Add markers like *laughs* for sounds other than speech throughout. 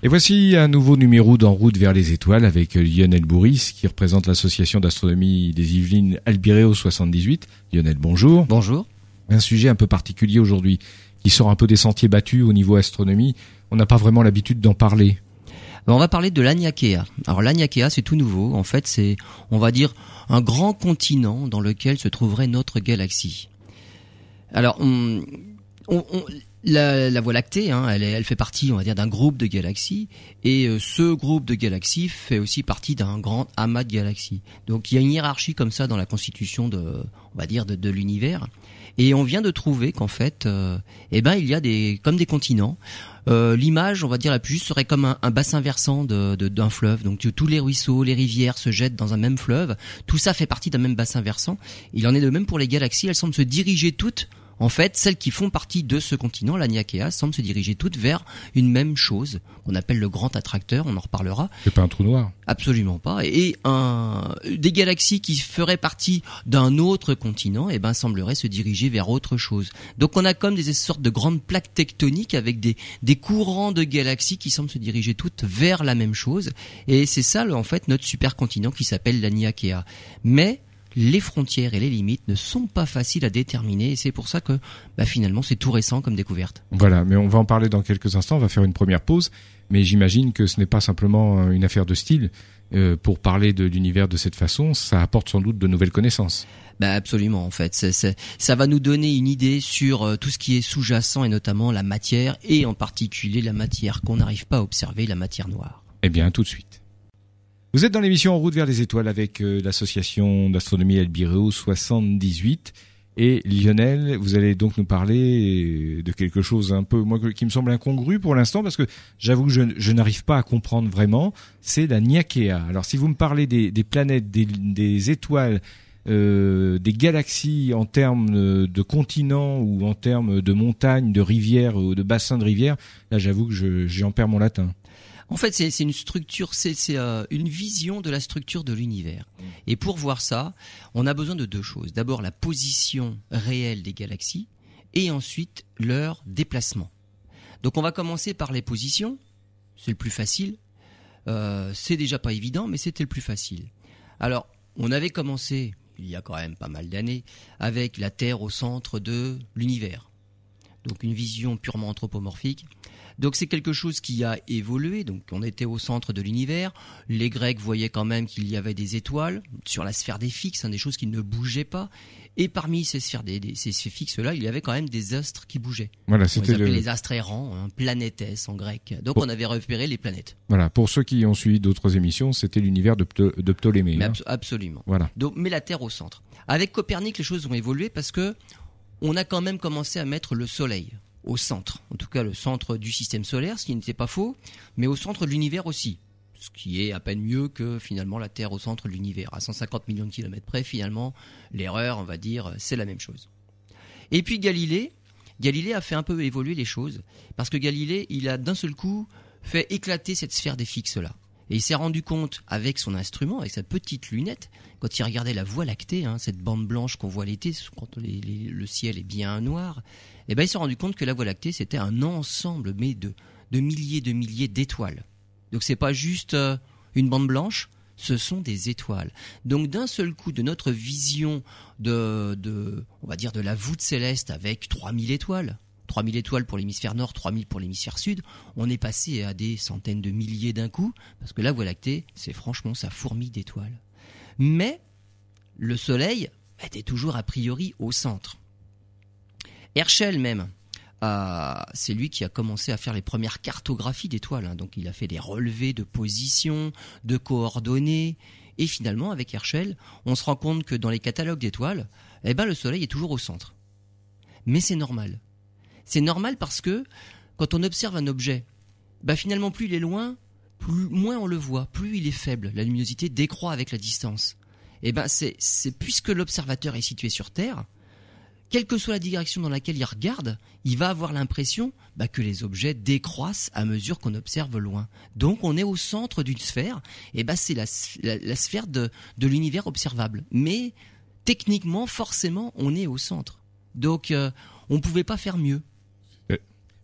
Et voici un nouveau numéro d'En route vers les étoiles avec Lionel Bourris qui représente l'association d'astronomie des Yvelines Albireo 78. Lionel, bonjour. Bonjour. Un sujet un peu particulier aujourd'hui qui sort un peu des sentiers battus au niveau astronomie. On n'a pas vraiment l'habitude d'en parler. Ben, on va parler de l'Agnakea. Alors l'Agnakea, c'est tout nouveau. En fait, c'est, on va dire, un grand continent dans lequel se trouverait notre galaxie. Alors, on, on, la, la, Voie lactée, hein, elle, elle, fait partie, on va dire, d'un groupe de galaxies, et euh, ce groupe de galaxies fait aussi partie d'un grand amas de galaxies. Donc il y a une hiérarchie comme ça dans la constitution de, on va dire, de, de l'univers. Et on vient de trouver qu'en fait, euh, eh ben, il y a des, comme des continents. Euh, L'image, on va dire la plus juste, serait comme un, un bassin versant d'un de, d'un fleuve. Donc tous les ruisseaux, les rivières se jettent dans un même fleuve. Tout ça fait partie d'un même bassin versant. Il en est de même pour les galaxies. Elles semblent se diriger toutes en fait, celles qui font partie de ce continent, la Niakea, semblent se diriger toutes vers une même chose, qu'on appelle le grand attracteur, on en reparlera. C'est pas un trou noir Absolument pas. Et un, des galaxies qui feraient partie d'un autre continent, eh ben, sembleraient se diriger vers autre chose. Donc on a comme des sortes de grandes plaques tectoniques avec des, des courants de galaxies qui semblent se diriger toutes vers la même chose. Et c'est ça, en fait, notre supercontinent qui s'appelle la Niakea. Mais les frontières et les limites ne sont pas faciles à déterminer et c'est pour ça que bah, finalement c'est tout récent comme découverte. Voilà, mais on va en parler dans quelques instants, on va faire une première pause, mais j'imagine que ce n'est pas simplement une affaire de style. Euh, pour parler de l'univers de cette façon, ça apporte sans doute de nouvelles connaissances. Bah absolument en fait, c'est, c'est, ça va nous donner une idée sur euh, tout ce qui est sous-jacent et notamment la matière et en particulier la matière qu'on n'arrive pas à observer, la matière noire. Eh bien tout de suite. Vous êtes dans l'émission En route vers les étoiles avec euh, l'association d'astronomie Albireo 78 et Lionel, vous allez donc nous parler de quelque chose un peu moi qui me semble incongru pour l'instant parce que j'avoue que je, je n'arrive pas à comprendre vraiment, c'est la Niakea. Alors si vous me parlez des, planètes, des, étoiles, euh, des galaxies en termes de continents ou en termes de montagnes, de rivières ou de bassins de rivières, là j'avoue que j'en perds mon latin. En fait, c'est une structure, c'est euh, une vision de la structure de l'univers. Et pour voir ça, on a besoin de deux choses. D'abord, la position réelle des galaxies, et ensuite leur déplacement. Donc, on va commencer par les positions. C'est le plus facile. Euh, c'est déjà pas évident, mais c'était le plus facile. Alors, on avait commencé il y a quand même pas mal d'années avec la Terre au centre de l'univers. Donc, une vision purement anthropomorphique. Donc c'est quelque chose qui a évolué. Donc on était au centre de l'univers. Les Grecs voyaient quand même qu'il y avait des étoiles sur la sphère des fixes, hein, des choses qui ne bougeaient pas. Et parmi ces sphères des, des ces, ces fixes là, il y avait quand même des astres qui bougeaient. Voilà, c'était le... les astres errants, hein, planétes en grec. Donc on avait repéré les planètes. Voilà, pour ceux qui ont suivi d'autres émissions, c'était l'univers de, de, Ptolémée. Mais hein. absolument. Voilà. Donc mais la Terre au centre. Avec Copernic, les choses ont évolué parce que on a quand même commencé à mettre le Soleil au centre, en tout cas le centre du système solaire, ce qui n'était pas faux, mais au centre de l'univers aussi, ce qui est à peine mieux que finalement la Terre au centre de l'univers. À 150 millions de kilomètres près, finalement, l'erreur, on va dire, c'est la même chose. Et puis Galilée, Galilée a fait un peu évoluer les choses, parce que Galilée, il a d'un seul coup fait éclater cette sphère des fixes là. Et il s'est rendu compte avec son instrument, avec sa petite lunette, quand il regardait la Voie lactée, hein, cette bande blanche qu'on voit l'été, quand le ciel est bien noir, et ben il s'est rendu compte que la Voie lactée c'était un ensemble mais de, de milliers de milliers d'étoiles. Donc c'est pas juste euh, une bande blanche, ce sont des étoiles. Donc d'un seul coup de notre vision de, de va dire de la voûte céleste avec 3000 étoiles, 3000 étoiles pour l'hémisphère nord, 3000 pour l'hémisphère sud, on est passé à des centaines de milliers d'un coup, parce que la Voie lactée, c'est franchement sa fourmi d'étoiles. Mais le Soleil était toujours a priori au centre. Herschel même, euh, c'est lui qui a commencé à faire les premières cartographies d'étoiles. Hein. Donc il a fait des relevés de position, de coordonnées. Et finalement, avec Herschel, on se rend compte que dans les catalogues d'étoiles, eh ben, le Soleil est toujours au centre. Mais c'est normal. C'est normal parce que quand on observe un objet, bah finalement plus il est loin, plus moins on le voit, plus il est faible. La luminosité décroît avec la distance. Et ben c'est c'est puisque l'observateur est situé sur Terre, quelle que soit la direction dans laquelle il regarde, il va avoir l'impression bah, que les objets décroissent à mesure qu'on observe loin. Donc on est au centre d'une sphère, et bah c'est la, sphère de, de l'univers observable. Mais techniquement, forcément, on est au centre. Donc euh, on ne pouvait pas faire mieux.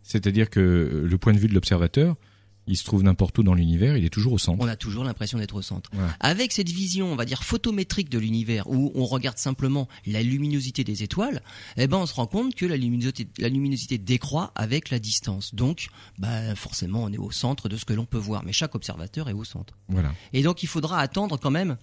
C'est-à-dire que le point de vue de l'observateur, il se trouve n'importe où dans l'univers, il est toujours au centre. On a toujours l'impression d'être au centre. Ouais. Avec cette vision, on va dire photométrique de l'univers, où on regarde simplement la luminosité des étoiles, eh ben on se rend compte que la luminosité, la luminosité décroît avec la distance. Donc, bah, forcément, on est au centre de ce que l'on peut voir, mais chaque observateur est au centre. Voilà. Et donc, il faudra attendre quand même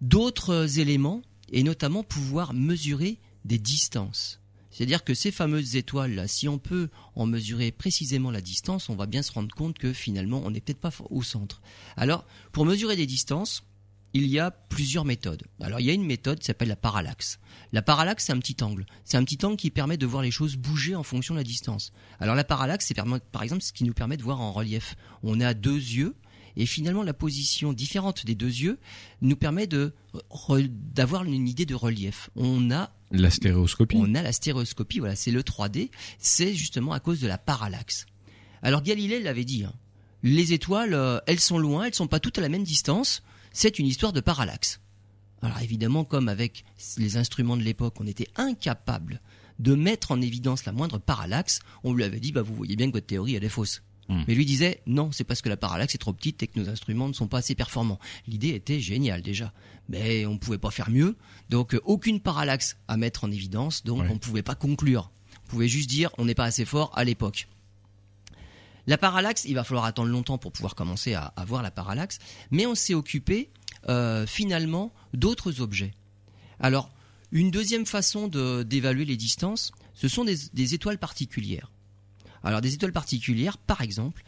d'autres éléments, et notamment pouvoir mesurer des distances. C'est-à-dire que ces fameuses étoiles-là, si on peut en mesurer précisément la distance, on va bien se rendre compte que finalement, on n'est peut-être pas au centre. Alors, pour mesurer des distances, il y a plusieurs méthodes. Alors, il y a une méthode qui s'appelle la parallaxe. La parallaxe, c'est un petit angle. C'est un petit angle qui permet de voir les choses bouger en fonction de la distance. Alors, la parallaxe, c'est par exemple ce qui nous permet de voir en relief. On a deux yeux, et finalement, la position différente des deux yeux nous permet de d'avoir une idée de relief. On a La stéréoscopie. on a la stéréoscopie, voilà, c'est le 3D, c'est justement à cause de la parallaxe. Alors Galilée l'avait dit, hein, les étoiles, euh, elles sont loin, elles sont pas toutes à la même distance, c'est une histoire de parallaxe. Alors évidemment, comme avec les instruments de l'époque, on était incapable de mettre en évidence la moindre parallaxe, on lui avait dit, bah vous voyez bien que votre théorie elle est fausse. Hmm. Mais lui disait, non, c'est parce que la parallaxe est trop petite et que nos instruments ne sont pas assez performants. L'idée était géniale déjà, mais on ne pouvait pas faire mieux. Donc euh, aucune parallaxe à mettre en évidence, donc Ouais. on ne pouvait pas conclure. On pouvait juste dire, on n'est pas assez fort à l'époque. La parallaxe, il va falloir attendre longtemps pour pouvoir commencer à, à voir la parallaxe, mais on s'est occupé euh, finalement d'autres objets. Alors, une deuxième façon de- d'évaluer les distances, ce sont des, des étoiles particulières. Alors, des étoiles particulières, par exemple,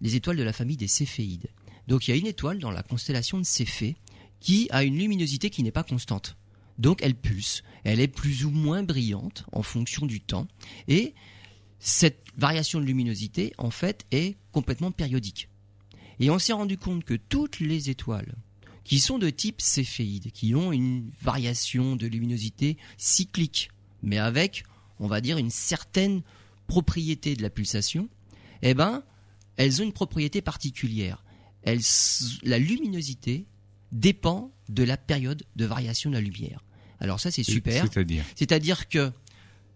les étoiles de la famille des Céphéides. Donc, il y a une étoile dans la constellation de Céphée qui a une luminosité qui n'est pas constante. Donc, elle pulse. Elle est plus ou moins brillante en fonction du temps. Et cette variation de luminosité, en fait, est complètement périodique. Et on s'est rendu compte que toutes les étoiles qui sont de type céphéide, qui ont une variation de luminosité cyclique, mais avec, on va dire, une certaine propriété de la pulsation, eh ben, elles ont une propriété particulière. Elles, la luminosité dépend de la période de variation de la lumière. Alors ça, c'est super. C'est-à-dire? C'est-à-dire que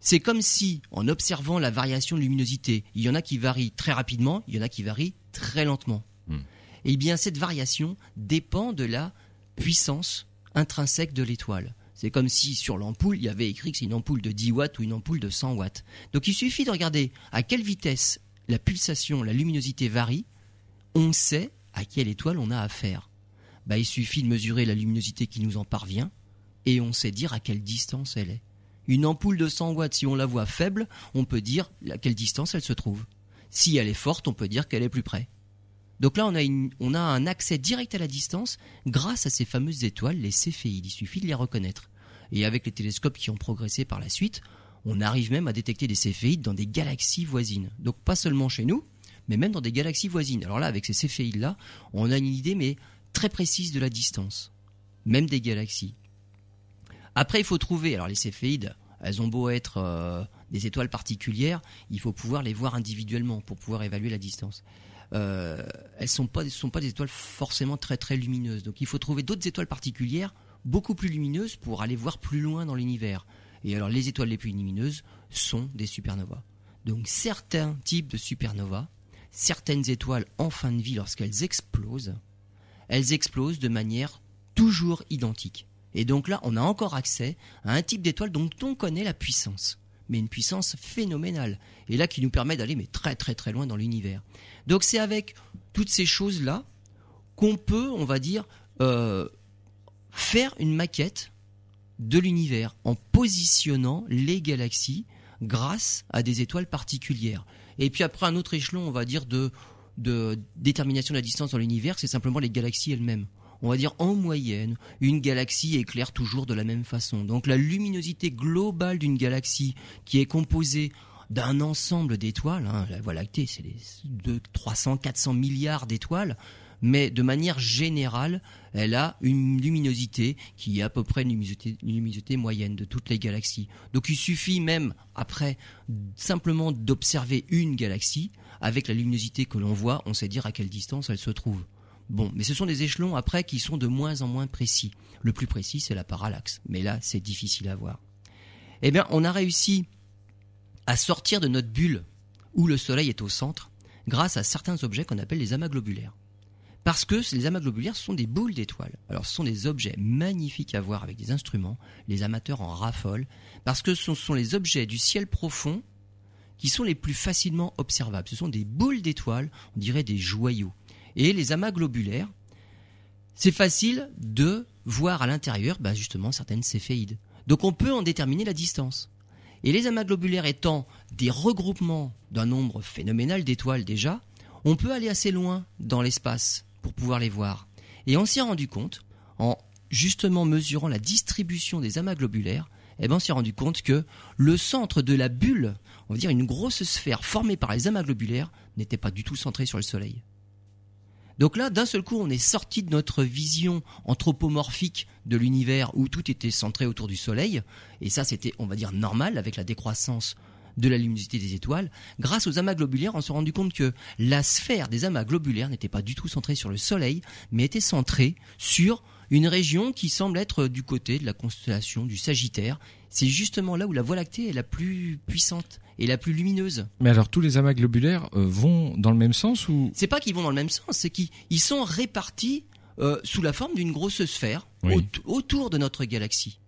c'est comme si, en observant la variation de luminosité, il y en a qui varient très rapidement, il y en a qui varient très lentement. Hmm. Eh bien, cette variation dépend de la puissance intrinsèque de l'étoile. C'est comme si sur l'ampoule, il y avait écrit que c'est une ampoule de 10 watts ou une ampoule de 100 watts. Donc il suffit de regarder à quelle vitesse la pulsation, la luminosité varie, on sait à quelle étoile on a affaire. Bah, il suffit de mesurer la luminosité qui nous en parvient et on sait dire à quelle distance elle est. Une ampoule de 100 watts, si on la voit faible, on peut dire à quelle distance elle se trouve. Si elle est forte, on peut dire qu'elle est plus près. Donc là, on a, un accès direct à la distance grâce à ces fameuses étoiles, les céphéides. Il suffit de les reconnaître. Et avec les télescopes qui ont progressé par la suite, on arrive même à détecter des céphéides dans des galaxies voisines. Donc pas seulement chez nous, mais même dans des galaxies voisines. Alors là, avec ces céphéides-là, on a une idée mais très précise de la distance, même des galaxies. Après, il faut trouver. Alors les céphéides, elles ont beau être euh, des étoiles particulières, il faut pouvoir les voir individuellement pour pouvoir évaluer la distance. Euh, elles pas sont pas des étoiles forcément très très lumineuses. Donc il faut trouver d'autres étoiles particulières beaucoup plus lumineuses pour aller voir plus loin dans l'univers. Et alors les étoiles les plus lumineuses sont des supernovas. Donc certains types de supernovas, certaines étoiles en fin de vie lorsqu'elles explosent, elles explosent de manière toujours identique. Et donc là, on a encore accès à un type d'étoile dont on connaît la puissance, mais une puissance phénoménale, et là qui nous permet d'aller mais très très très loin dans l'univers. Donc c'est avec toutes ces choses-là qu'on peut, on va dire, euh, faire une maquette de l'univers en positionnant les galaxies grâce à des étoiles particulières. Et puis après un autre échelon, on va dire de, de détermination de la distance dans l'univers, c'est simplement les galaxies elles-mêmes. On va dire en moyenne, une galaxie éclaire toujours de la même façon. Donc la luminosité globale d'une galaxie qui est composée d'un ensemble d'étoiles, hein, la Voie lactée c'est les de 300, 400 milliards d'étoiles, mais de manière générale, elle a une luminosité qui est à peu près une luminosité moyenne de toutes les galaxies. Donc il suffit même, après, simplement d'observer une galaxie, avec la luminosité que l'on voit, on sait dire à quelle distance elle se trouve. Bon, mais ce sont des échelons après qui sont de moins en moins précis. Le plus précis, c'est la parallaxe. Mais là, c'est difficile à voir. Eh bien, on a réussi à sortir de notre bulle où le Soleil est au centre grâce à certains objets qu'on appelle les amas globulaires. Parce que les amas globulaires sont des boules d'étoiles. Alors ce sont des objets magnifiques à voir avec des instruments, les amateurs en raffolent, parce que ce sont les objets du ciel profond qui sont les plus facilement observables. Ce sont des boules d'étoiles, on dirait des joyaux. Et les amas globulaires, c'est facile de voir à l'intérieur bah, justement certaines céphéides. Donc on peut en déterminer la distance. Et les amas globulaires étant des regroupements d'un nombre phénoménal d'étoiles déjà, on peut aller assez loin dans l'espace pour pouvoir les voir. Et on s'y est rendu compte, en justement mesurant la distribution des amas globulaires, eh ben on s'est rendu compte que le centre de la bulle, on va dire une grosse sphère formée par les amas globulaires, n'était pas du tout centré sur le Soleil. Donc là, d'un seul coup, on est sorti de notre vision anthropomorphique de l'univers où tout était centré autour du Soleil, et ça c'était, on va dire, normal avec la décroissance de la luminosité des étoiles. Grâce aux amas globulaires, on s'est rendu compte que la sphère des amas globulaires n'était pas du tout centrée sur le Soleil, mais était centrée sur une région qui semble être du côté de la constellation du Sagittaire. C'est justement là où la Voie lactée est la plus puissante et la plus lumineuse. Mais alors tous les amas globulaires euh, vont dans le même sens ou C'est pas qu'ils vont dans le même sens, c'est qu'ils sont répartis euh, sous la forme d'une grosse sphère Oui. autour de notre galaxie.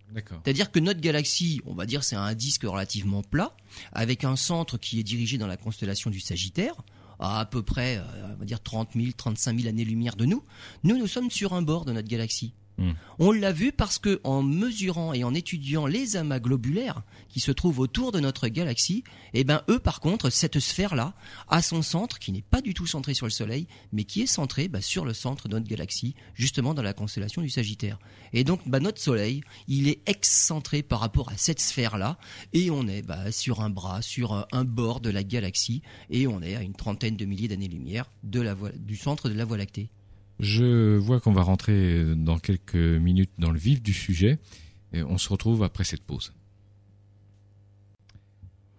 C'est-à-dire que notre galaxie, on va dire, c'est un disque relativement plat, avec un centre qui est dirigé dans la constellation du Sagittaire, à à peu près, euh, on va dire, 30 000, 35 000 années-lumière de nous. Nous, nous sommes sur un bord de notre galaxie. Hmm. On l'a vu parce que en mesurant et en étudiant les amas globulaires qui se trouvent autour de notre galaxie, eh ben eux par contre cette sphère là a son centre qui n'est pas du tout centré sur le Soleil, mais qui est centré bah, sur le centre de notre galaxie, justement dans la constellation du Sagittaire. Et donc bah, notre Soleil, il est excentré par rapport à cette sphère là, et on est bah, sur un bras, sur un, un bord de la galaxie, et on est à une trentaine de milliers d'années-lumière du centre de la Voie lactée. Je vois qu'on va rentrer dans quelques minutes dans le vif du sujet. Et on se retrouve après cette pause.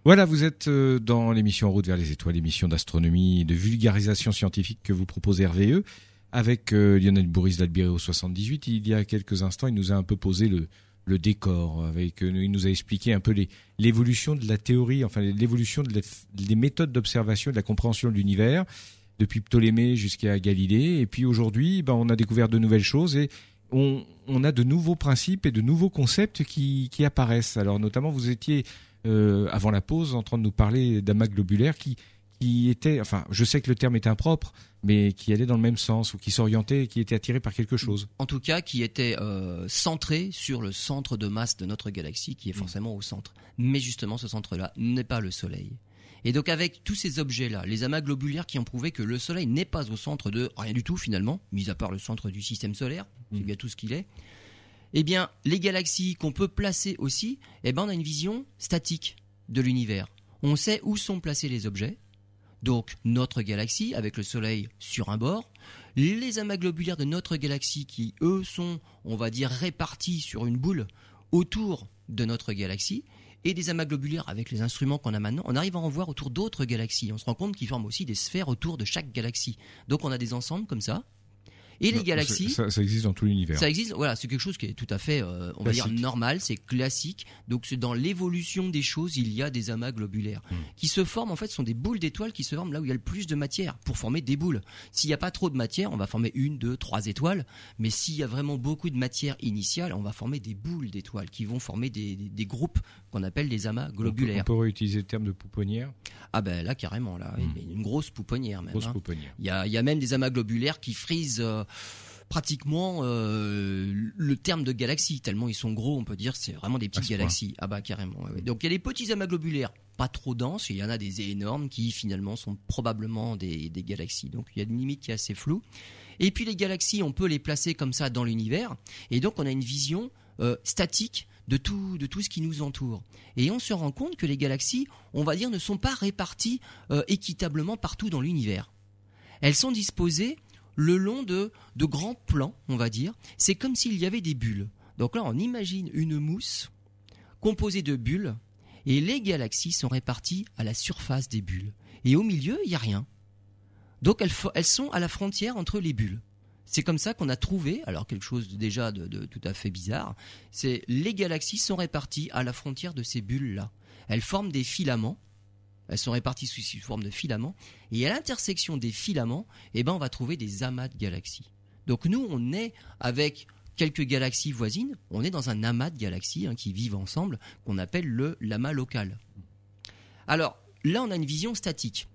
Voilà, vous êtes euh, dans l'émission En route vers les étoiles, l'émission d'astronomie et de vulgarisation scientifique que vous propose RVE avec euh, Lionel Bourris d'Albireo 78. Il y a quelques instants, il nous a un peu posé le, décor. Avec, euh, il nous a expliqué un peu l'évolution de la théorie, enfin l'évolution des méthodes d'observation et de la compréhension de l'univers depuis Ptolémée jusqu'à Galilée. Et puis aujourd'hui, ben, on a découvert de nouvelles choses et on, a de nouveaux principes et de nouveaux concepts qui, apparaissent. Alors notamment, vous étiez euh, avant la pause en train de nous parler d'amas globulaires qui qui étaient, enfin, je sais que le terme est impropre, mais qui allaient dans le même sens ou qui s'orientaient, qui étaient attirés par quelque chose. en tout cas qui était euh, centré sur le centre de masse de notre galaxie, qui est forcément au centre. Mais justement, ce centre-là n'est pas le Soleil. Et donc avec tous ces objets-là, les amas globulaires qui ont prouvé que le Soleil n'est pas au centre de rien du tout finalement, mis à part le centre du système solaire, c'est Mm. bien tout ce qu'il est, eh bien les galaxies qu'on peut placer aussi, eh ben on a une vision statique de l'univers. On sait où sont placés les objets, donc notre galaxie avec le Soleil sur un bord, les amas globulaires de notre galaxie qui, eux, sont, on va dire, répartis sur une boule autour de notre galaxie, et des amas globulaires avec les instruments qu'on a maintenant, on arrive à en voir autour d'autres galaxies. On se rend compte qu'ils forment aussi des sphères autour de chaque galaxie. Donc on a des ensembles comme ça. Et les Non, galaxies, ça, ça existe dans tout l'univers. ça existe, voilà, c'est quelque chose qui est tout à fait, euh, on va dire, normal, c'est classique. Donc c'est dans l'évolution des choses, il y a des amas globulaires Hmm. qui se forment, en fait, sont des boules d'étoiles qui se forment là où il y a le plus de matière pour former des boules. S'il n'y a pas trop de matière, on va former une, deux, trois étoiles. Mais s'il y a vraiment beaucoup de matière initiale, on va former des boules d'étoiles qui vont former des, des- des groupes qu'on appelle des amas On peut, globulaires. on peut réutiliser le terme de pouponnière, Ah ben là, carrément, là, Hmm. une grosse pouponnière même. grosse hein. pouponnière. Il y a, il y a même des amas globulaires qui frisent euh, pratiquement euh, le terme de galaxie, tellement ils sont gros, on peut dire c'est vraiment des petites point. galaxies. Ah bah carrément. ouais, ouais. Donc il y a des petits amas globulaires pas trop denses, et il y en a des énormes qui finalement sont probablement des, des galaxies. Donc il y a une limite qui est assez floue. Et puis les galaxies, on peut les placer comme ça dans l'univers, et donc on a une vision euh, statique de tout, de tout ce qui nous entoure. Et on se rend compte que les galaxies, on va dire, ne sont pas réparties euh, équitablement partout dans l'univers. Elles sont disposées le long de, de grands plans, on va dire. C'est comme s'il y avait des bulles. Donc là, on imagine une mousse composée de bulles, et les galaxies sont réparties à la surface des bulles. Et au milieu, il n'y a rien. Donc elles, sont à la frontière entre les bulles. C'est comme ça qu'on a trouvé, alors quelque chose déjà de, de tout à fait bizarre, c'est les galaxies sont réparties à la frontière de ces bulles-là. Elles forment des filaments Elles sont réparties sous, forme de filaments. Et à l'intersection des filaments, eh ben, on va trouver des amas de galaxies. Donc nous, on est avec quelques galaxies voisines, on est dans un amas de galaxies hein, qui vivent ensemble, qu'on appelle le l'amas local. Alors là, on a une vision statique.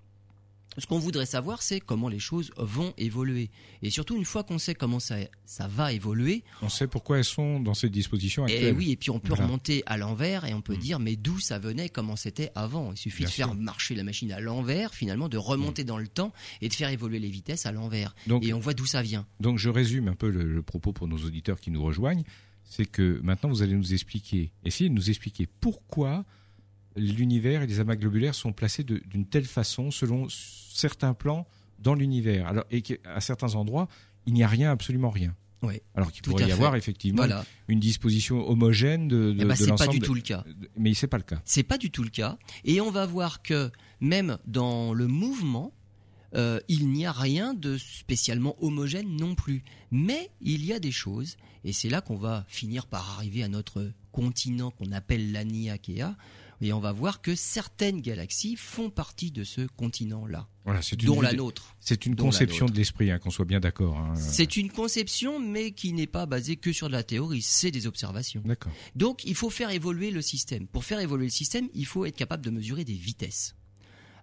Ce qu'on voudrait savoir, c'est comment les choses vont évoluer. Et surtout, une fois qu'on sait comment ça, ça va évoluer, On sait pourquoi elles sont dans cette disposition et actuelle. Eh oui, et puis on peut Voilà. remonter à l'envers et on peut Mm. dire mais d'où ça venait, comment c'était avant. Il suffit Bien de faire marcher la machine à l'envers, finalement, de remonter dans le temps et de faire évoluer les vitesses à l'envers. Et on voit d'où ça vient. donc je résume un peu le, le propos pour nos auditeurs qui nous rejoignent. C'est que maintenant vous allez nous expliquer, essayer de nous expliquer pourquoi l'univers et les amas globulaires sont placés d'une telle façon selon certains plans dans l'univers. Alors et qu'à certains endroits il n'y a rien, absolument rien. Oui, Alors qu'il pourrait à y fait. avoir effectivement Voilà. une disposition homogène de, de, Eh ben, de pas du tout le cas. Mais c'est pas le cas. C'est pas du tout le cas. Et on va voir que même dans le mouvement, euh, il n'y a rien de spécialement homogène non plus. Mais il y a des choses, et c'est là qu'on va finir par arriver à notre continent qu'on appelle l'Aniakea, et on va voir que certaines galaxies font partie de ce continent-là, Voilà, c'est une dont la nôtre. C'est une conception de l'esprit, hein, qu'on soit bien d'accord. hein. C'est une conception, mais qui n'est pas basée que sur de la théorie, c'est des observations. D'accord. Donc, il faut faire évoluer le système. Pour faire évoluer le système, il faut être capable de mesurer des vitesses.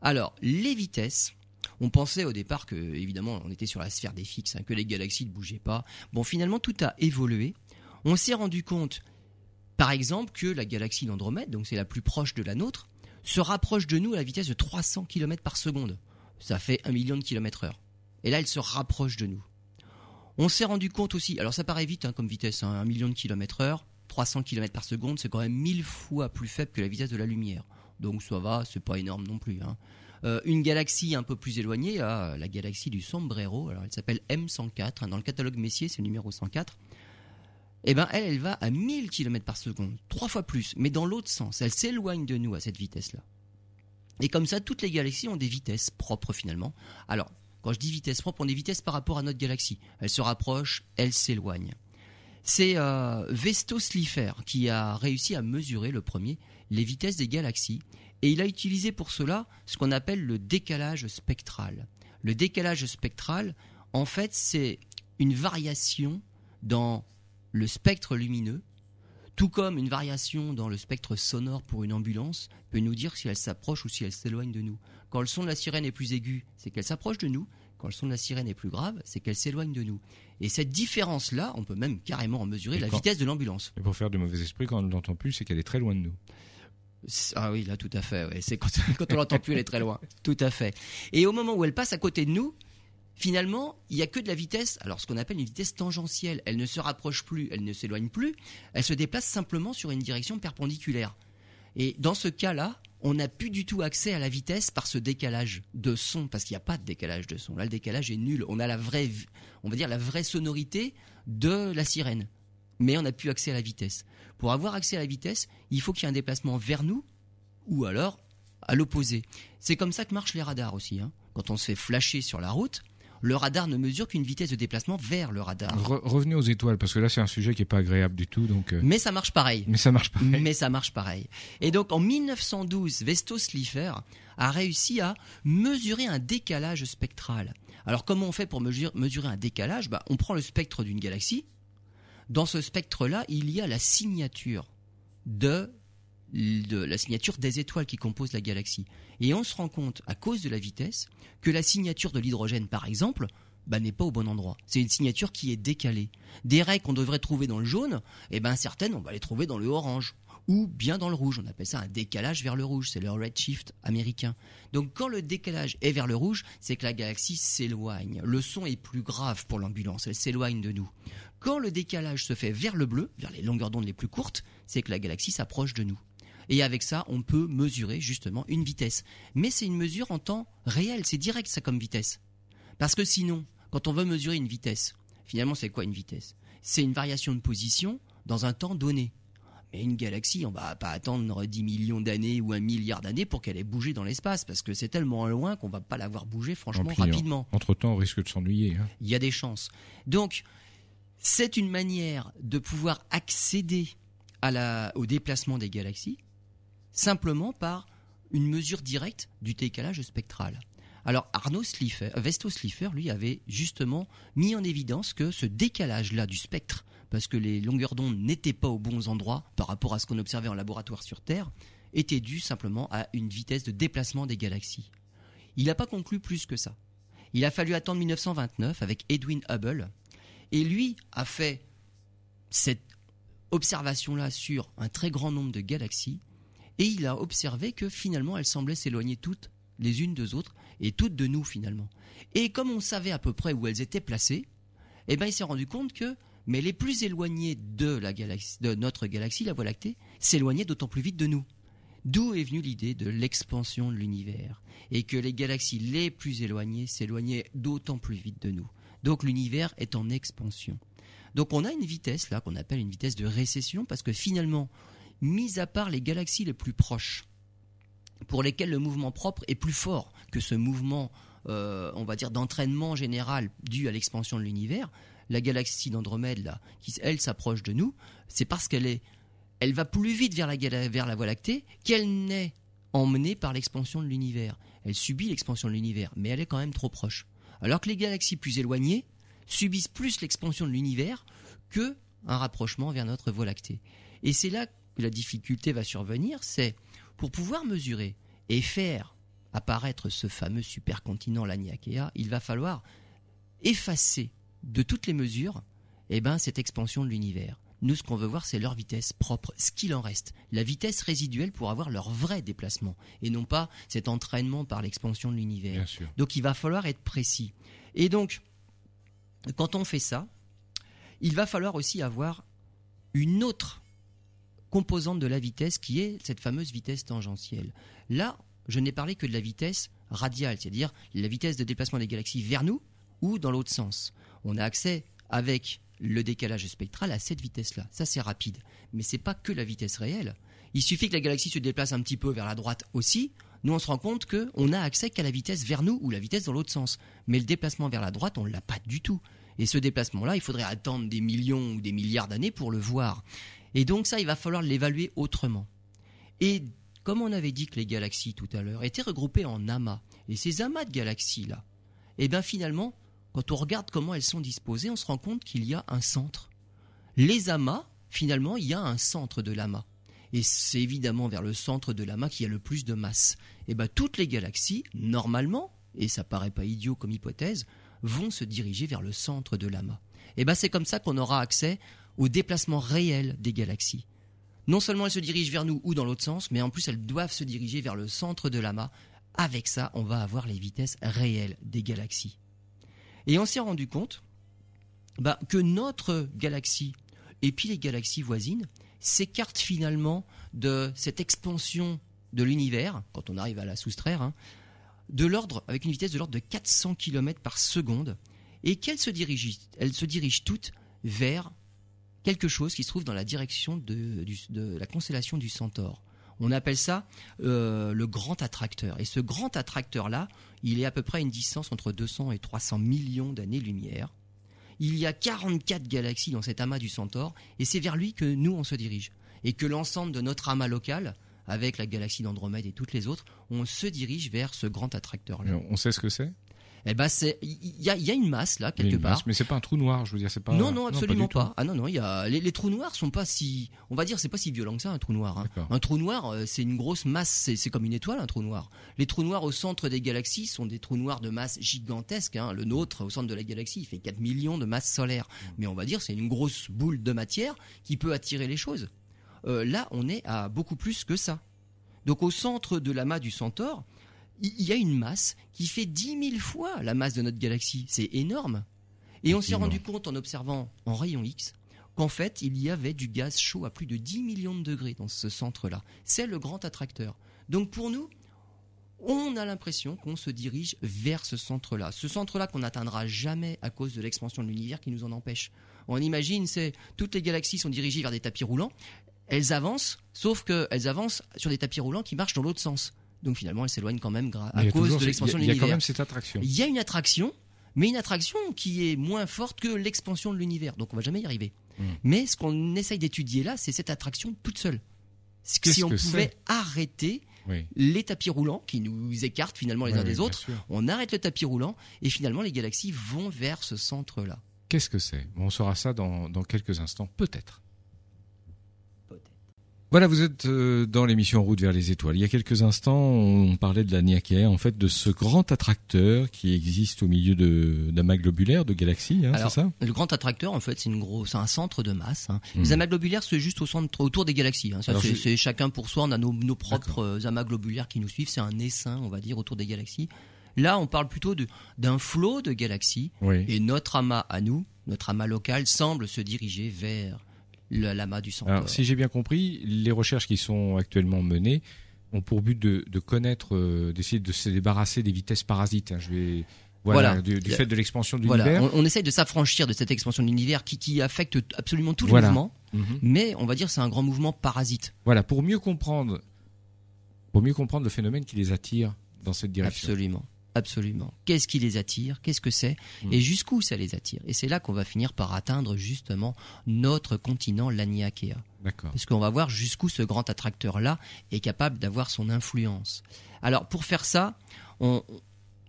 Alors, les vitesses, on pensait au départ que, évidemment, on était sur la sphère des fixes, hein, que les galaxies ne bougeaient pas. Bon, finalement, tout a évolué. On s'est rendu compte, par exemple, que la galaxie d'Andromède, donc c'est la plus proche de la nôtre, se rapproche de nous à la vitesse de 300 km par seconde. Ça fait un million de kilomètres heure. Et là, elle se rapproche de nous. On s'est rendu compte aussi, alors ça paraît vite hein, comme vitesse, hein, un million de kilomètres heure, 300 km par seconde, c'est quand même mille fois plus faible que la vitesse de la lumière. Donc ça va, c'est pas énorme non plus. hein. Euh, une galaxie un peu plus éloignée, la galaxie du Sombrero, alors elle s'appelle M104, hein, dans le catalogue Messier, c'est le numéro 104. Eh ben elle, elle va à 1000 km par seconde, trois fois plus, mais dans l'autre sens. Elle s'éloigne de nous à cette vitesse-là. Et comme ça, toutes les galaxies ont des vitesses propres finalement. Alors, quand je dis vitesse propre, on dit vitesse par rapport à notre galaxie. Elle se rapproche, elle s'éloigne. C'est euh, Vesto qui a réussi à mesurer le premier les vitesses des galaxies et il a utilisé pour cela ce qu'on appelle le décalage spectral. Le décalage spectral, en fait, c'est une variation dans le spectre lumineux, tout comme une variation dans le spectre sonore pour une ambulance peut nous dire si elle s'approche ou si elle s'éloigne de nous. Quand le son de la sirène est plus aigu, c'est qu'elle s'approche de nous. Quand le son de la sirène est plus grave, c'est qu'elle s'éloigne de nous. Et cette différence-là, on peut même carrément en mesurer Et la quand- vitesse de l'ambulance. Et pour faire de mauvais esprit, quand on ne l'entend plus, c'est qu'elle est très loin de nous. Ah oui, là, tout à fait. ouais. C'est quand, *laughs* quand on l'entend plus, elle est très loin. Tout à fait. Et au moment où elle passe à côté de nous, finalement, il y a que de la vitesse, alors ce qu'on appelle une vitesse tangentielle. Elle ne se rapproche plus, elle ne s'éloigne plus, elle se déplace simplement sur une direction perpendiculaire. Et dans ce cas-là, on n'a plus du tout accès à la vitesse par ce décalage de son, parce qu'il n'y a pas de décalage de son. Là, le décalage est nul. On a la vraie, on va dire la vraie sonorité de la sirène, mais on n'a plus accès à la vitesse. Pour avoir accès à la vitesse, il faut qu'il y ait un déplacement vers nous, ou alors à l'opposé. C'est comme ça que marchent les radars aussi. hein. Quand on se fait flasher sur la route, le radar ne mesure qu'une vitesse de déplacement vers le radar. Re- revenez aux étoiles, parce que là, c'est un sujet qui est pas agréable du tout. Donc, euh, Mais ça marche pareil. mais ça marche pas. Mais ça marche pareil. Et donc en 1912, Vesto Slipher a réussi à mesurer un décalage spectral. Alors comment on fait pour mesure- mesurer un décalage? Bah, On prend le spectre d'une galaxie. Dans ce spectre-là, il y a la signature de, de la signature des étoiles qui composent la galaxie. Et on se rend compte, à cause de la vitesse, que la signature de l'hydrogène, par exemple, bah, n'est pas au bon endroit. C'est une signature qui est décalée. Des raies qu'on devrait trouver dans le jaune, eh ben certaines, on va les trouver dans le orange ou bien dans le rouge. On appelle ça un décalage vers le rouge. C'est le redshift américain. Donc quand le décalage est vers le rouge, c'est que la galaxie s'éloigne. Le son est plus grave pour l'ambulance. Elle s'éloigne de nous. Quand le décalage se fait vers le bleu, vers les longueurs d'onde les plus courtes, c'est que la galaxie s'approche de nous. Et avec ça, on peut mesurer justement une vitesse. Mais c'est une mesure en temps réel. C'est direct ça comme vitesse. Parce que sinon, quand on veut mesurer une vitesse, finalement c'est quoi une vitesse? C'est une variation de position dans un temps donné. Mais une galaxie, on va pas attendre 10 millions d'années ou un milliard d'années pour qu'elle ait bougé dans l'espace, parce que c'est tellement loin qu'on va pas la voir bouger franchement rapidement. Entre-temps, on risque de s'ennuyer. hein. Il y a des chances. Donc, c'est une manière de pouvoir accéder à la, au déplacement des galaxies simplement par une mesure directe du décalage spectral. Alors Arnaud Slipher, Vesto Slipher, lui, avait justement mis en évidence que ce décalage-là du spectre, parce que les longueurs d'onde n'étaient pas aux bons endroits par rapport à ce qu'on observait en laboratoire sur Terre, était dû simplement à une vitesse de déplacement des galaxies. Il n'a pas conclu plus que ça. Il a fallu attendre 1929 avec Edwin Hubble, et lui a fait cette observation-là sur un très grand nombre de galaxies, et il a observé que finalement elles semblaient s'éloigner toutes les unes des autres, et toutes de nous finalement. Et comme on savait à peu près où elles étaient placées, eh ben il s'est rendu compte que mais les plus éloignées de la galaxie, de notre galaxie, la Voie lactée, s'éloignaient d'autant plus vite de nous. D'où est venue l'idée de l'expansion de l'univers et que les galaxies les plus éloignées s'éloignaient d'autant plus vite de nous. Donc l'univers est en expansion. Donc on a une vitesse là qu'on appelle une vitesse de récession parce que finalement, mis à part les galaxies les plus proches, pour lesquelles le mouvement propre est plus fort que ce mouvement, euh, on va dire, d'entraînement général dû à l'expansion de l'univers, la galaxie d'Andromède là, qui elle s'approche de nous, c'est parce qu'elle est, elle va plus vite vers la, vers la Voie lactée qu'elle n'est emmenée par l'expansion de l'univers. Elle subit l'expansion de l'univers, mais elle est quand même trop proche. Alors que les galaxies plus éloignées subissent plus l'expansion de l'univers que un rapprochement vers notre Voie lactée. Et c'est là la difficulté va survenir, c'est pour pouvoir mesurer et faire apparaître ce fameux supercontinent Laniakea, il va falloir effacer de toutes les mesures eh ben, cette expansion de l'univers. Nous, ce qu'on veut voir, c'est leur vitesse propre, ce qu'il en reste. La vitesse résiduelle pour avoir leur vrai déplacement, et non pas cet entraînement par l'expansion de l'univers. Donc il va falloir être précis. Et donc, quand on fait ça, il va falloir aussi avoir une autre composante de la vitesse qui est cette fameuse vitesse tangentielle. Là, je n'ai parlé que de la vitesse radiale, c'est-à-dire la vitesse de déplacement des galaxies vers nous ou dans l'autre sens. On a accès avec le décalage spectral à cette vitesse-là. Ça, c'est rapide. Mais c'est pas que la vitesse réelle. Il suffit que la galaxie se déplace un petit peu vers la droite aussi. Nous, on se rend compte qu'on a accès qu'à la vitesse vers nous ou la vitesse dans l'autre sens. Mais le déplacement vers la droite, on ne l'a pas du tout. Et ce déplacement-là, il faudrait attendre des millions ou des milliards d'années pour le voir. Et donc ça, il va falloir l'évaluer autrement. Et comme on avait dit que les galaxies tout à l'heure étaient regroupées en amas, et ces amas de galaxies-là, eh bien finalement, quand on regarde comment elles sont disposées, on se rend compte qu'il y a un centre. Les amas, finalement, il y a un centre de l'amas. Et c'est évidemment vers le centre de l'amas qu'il y a le plus de masse. Et bien toutes les galaxies, normalement, et ça paraît pas idiot comme hypothèse, vont se diriger vers le centre de l'amas. Et ben c'est comme ça qu'on aura accès au déplacement réel des galaxies. Non seulement elles se dirigent vers nous ou dans l'autre sens, mais en plus elles doivent se diriger vers le centre de l'amas. Avec ça, on va avoir les vitesses réelles des galaxies. Et on s'est rendu compte bah, que notre galaxie et puis les galaxies voisines s'écartent finalement de cette expansion de l'univers, quand on arrive à la soustraire, hein, de l'ordre, avec une vitesse de l'ordre de 400 km par seconde, et qu'elles se dirigent, elles se dirigent toutes vers quelque chose qui se trouve dans la direction de, la constellation du Centaure. On appelle ça euh, le grand attracteur. Et ce grand attracteur-là, il est à peu près à une distance entre 200 et 300 millions d'années-lumière. Il y a 44 galaxies dans cet amas du Centaure, et c'est vers lui que nous, on se dirige. Et que l'ensemble de notre amas local, avec la galaxie d'Andromède et toutes les autres, on se dirige vers ce grand attracteur-là. On sait ce que c'est? Eh ben c'est il y a, une masse là quelque part. mais c'est pas un trou noir, je veux dire, c'est pas. Non non absolument pas, Ah non non, il y a les, trous noirs sont pas si, on va dire c'est pas si violent que ça un trou noir. Hein. Un trou noir euh, c'est une grosse masse, c'est comme une étoile un trou noir. Les trous noirs au centre des galaxies sont des trous noirs de masse gigantesque. Hein. Le nôtre au centre de la galaxie il fait 4 millions de masses solaires, mm. mais on va dire c'est une grosse boule de matière qui peut attirer les choses. Euh, là on est à beaucoup plus que ça. Donc au centre de l'amas du Centaure, il y a une masse qui fait dix mille fois la masse de notre galaxie. C'est énorme. Et on s'est rendu compte en observant en rayon X qu'en fait, il y avait du gaz chaud à plus de 10 millions de degrés dans ce centre-là. C'est le grand attracteur. Donc pour nous, on a l'impression qu'on se dirige vers ce centre-là. Ce centre-là qu'on n'atteindra jamais à cause de l'expansion de l'univers qui nous en empêche. On imagine, c'est toutes les galaxies sont dirigées vers des tapis roulants. Elles avancent, sauf qu'elles avancent sur des tapis roulants qui marchent dans l'autre sens. Donc finalement, elle s'éloigne quand même à cause de l'expansion de l'univers. Il y a quand même cette attraction. Il y a une attraction, mais une attraction qui est moins forte que l'expansion de l'univers. Donc on va jamais y arriver. Hmm. Mais ce qu'on essaye d'étudier là, c'est cette attraction toute seule. si on pouvait arrêter Oui. les tapis roulants qui nous écartent finalement les uns des autres. On arrête le tapis roulant et finalement les galaxies vont vers ce centre-là. Qu'est-ce que c'est? On saura ça dans, dans quelques instants, peut-être. Voilà, vous êtes euh, dans l'émission Route vers les étoiles. Il y a quelques instants, on parlait de la Niaquer, en fait, de ce grand attracteur qui existe au milieu d'amas globulaires, de galaxies, hein, c'est ça? Le grand attracteur, en fait, c'est une grosse, c'est un centre de masse. hein. Hmm. Les amas globulaires, c'est juste au centre, autour des galaxies. hein. C'est, je- chacun pour soi. On a nos, nos propres euh, amas globulaires qui nous suivent. C'est un essaim, on va dire, autour des galaxies. Là, on parle plutôt d'un flot de galaxies. Oui. Et notre amas à nous, notre amas local, semble se diriger vers l'amas du. Alors, si j'ai bien compris, les recherches qui sont actuellement menées ont pour but de, de connaître, euh, d'essayer de se débarrasser des vitesses parasites. hein. Je vais, voilà, Voilà. du, du fait de l'expansion de Voilà, l'univers. on, on essaye de s'affranchir de cette expansion de l'univers qui, qui affecte absolument tout le Voilà. mouvement, Mhm. mais on va dire que c'est un grand mouvement parasite. Voilà, pour mieux comprendre, pour mieux comprendre le phénomène qui les attire dans cette direction. Absolument. Absolument. Qu'est-ce qui les attire? Qu'est-ce que c'est? Mm. Et jusqu'où ça les attire? Et c'est là qu'on va finir par atteindre justement notre continent, l'Aniakea. D'accord. Parce qu'on va voir jusqu'où ce grand attracteur-là est capable d'avoir son influence. Alors, pour faire ça, on-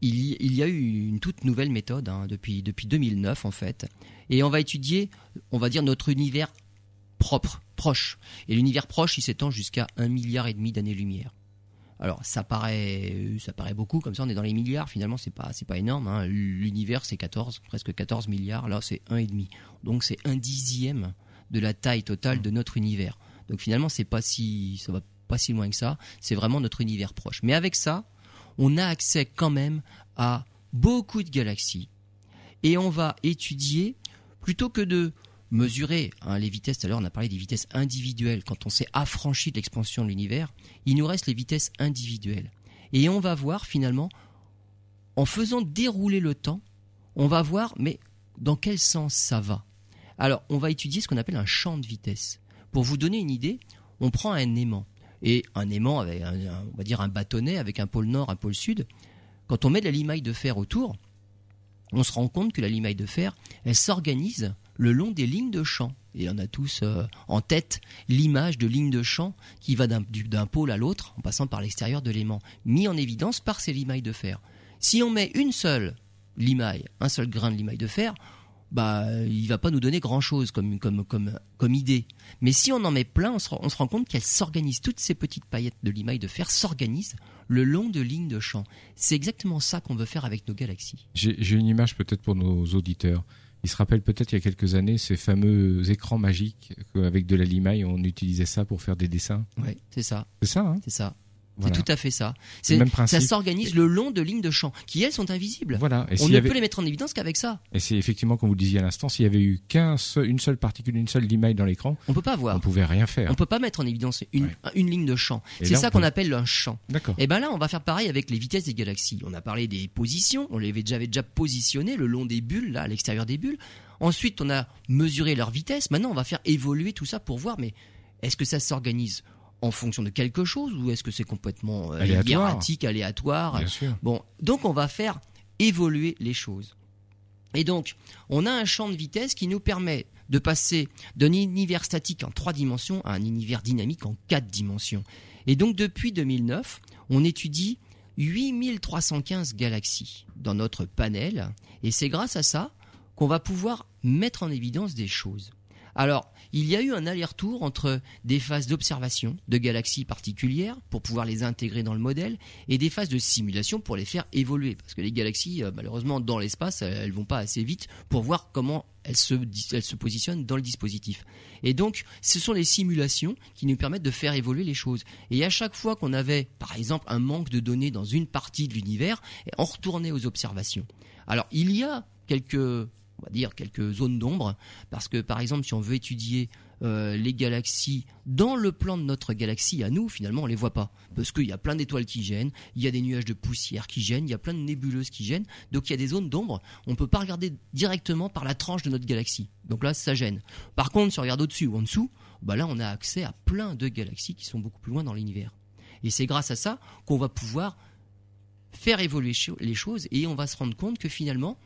il, y, il y a eu une toute nouvelle méthode hein, depuis, depuis 2009 en fait. Et on va étudier, on va dire, notre univers propre, proche. Et l'univers proche, il s'étend jusqu'à un milliard et demi d'années-lumière. Alors ça paraît, beaucoup, comme ça on est dans les milliards, finalement c'est pas, pas énorme. hein. L'univers c'est 14, presque 14 milliards, là c'est 1,5. Donc c'est un dixième de la taille totale de notre univers. Donc finalement c'est pas si, ça va pas si loin que ça, c'est vraiment notre univers proche. Mais avec ça, on a accès quand même à beaucoup de galaxies. Et on va étudier, plutôt que de mesurer hein, les vitesses, tout à l'heure on a parlé des vitesses individuelles, quand on s'est affranchi de l'expansion de l'univers, il nous reste les vitesses individuelles. Et on va voir finalement, en faisant dérouler le temps, on va voir, mais dans quel sens ça va Alors, on va étudier ce qu'on appelle un champ de vitesse. Pour vous donner une idée, on prend un aimant. Et un aimant avec, un- on va dire, un bâtonnet avec un pôle nord, un pôle sud. Quand on met de la limaille de fer autour, on se rend compte que la limaille de fer, elle s'organise le long des lignes de champ. Et on a tous euh, en tête l'image de ligne de champ qui va d'un du- d'un pôle à l'autre en passant par l'extérieur de l'aimant, mis en évidence par ces limailles de fer. Si on met une seule limaille, un seul grain de limaille de fer, bah, il va pas nous donner grand chose comme, idée. Mais si on en met plein, on se, rend- on se rend compte qu'elles s'organisent, toutes ces petites paillettes de limaille de fer s'organisent le long de lignes de champ. C'est exactement ça qu'on veut faire avec nos galaxies. J'ai une image peut-être pour nos auditeurs. Ils se rappellent peut-être il y a quelques années ces fameux écrans magiques avec de la limaille, on utilisait ça pour faire des dessins. Ouais, c'est ça, C'est ça, hein? C'est ça. Voilà. C'est tout à fait ça. C'est le même principe. Ça s'organise le long de lignes de champ, qui elles sont invisibles. Voilà. Et On ne avait- peut les mettre en évidence qu'avec ça. Et c'est effectivement, comme vous le disiez à l'instant, s'il y avait eu qu'un seul, une seule particule, une seule limaille dans l'écran, On peut pas on voir. pouvait rien faire. On peut pas mettre en évidence une, Ouais. une ligne de champ. C'est ça on qu'on peut. appelle un champ. D'accord. Et ben là, on va faire pareil avec les vitesses des galaxies. On a parlé des positions, on les avait déjà, avait déjà positionnées le long des bulles, là, à l'extérieur des bulles. Ensuite, on a mesuré leur vitesse. Maintenant, on va faire évoluer tout ça pour voir, mais est-ce que ça s'organise en fonction de quelque chose ou est-ce que c'est complètement euh, Aléatoire. hiératique, aléatoire Bien sûr. Bon, donc on va faire évoluer les choses. Et donc, on a un champ de vitesse qui nous permet de passer d'un univers statique en trois dimensions à un univers dynamique en quatre dimensions. Et donc, depuis 2009, on étudie 8315 galaxies dans notre panel, et c'est grâce à ça qu'on va pouvoir mettre en évidence des choses. Alors, il y a eu un aller-retour entre des phases d'observation de galaxies particulières pour pouvoir les intégrer dans le modèle et des phases de simulation pour les faire évoluer. Parce que les galaxies, euh, malheureusement, dans l'espace, elles vont pas assez vite pour voir comment elles se, elles se positionnent dans le dispositif. Et donc, ce sont les simulations qui nous permettent de faire évoluer les choses. Et à chaque fois qu'on avait, par exemple, un manque de données dans une partie de l'univers, on retournait aux observations. Alors, il y a quelques on va dire quelques zones d'ombre, parce que par exemple, si on veut étudier euh, les galaxies dans le plan de notre galaxie, à nous, finalement, on les voit pas, parce qu'il y a plein d'étoiles qui gênent, il y a des nuages de poussière qui gênent, il y a plein de nébuleuses qui gênent, donc il y a des zones d'ombre, on peut pas regarder directement par la tranche de notre galaxie, donc là, ça gêne. Par contre, si on regarde au-dessus ou en dessous, bah là, on a accès à plein de galaxies qui sont beaucoup plus loin dans l'univers. Et c'est grâce à ça qu'on va pouvoir faire évoluer les choses et on va se rendre compte que finalement,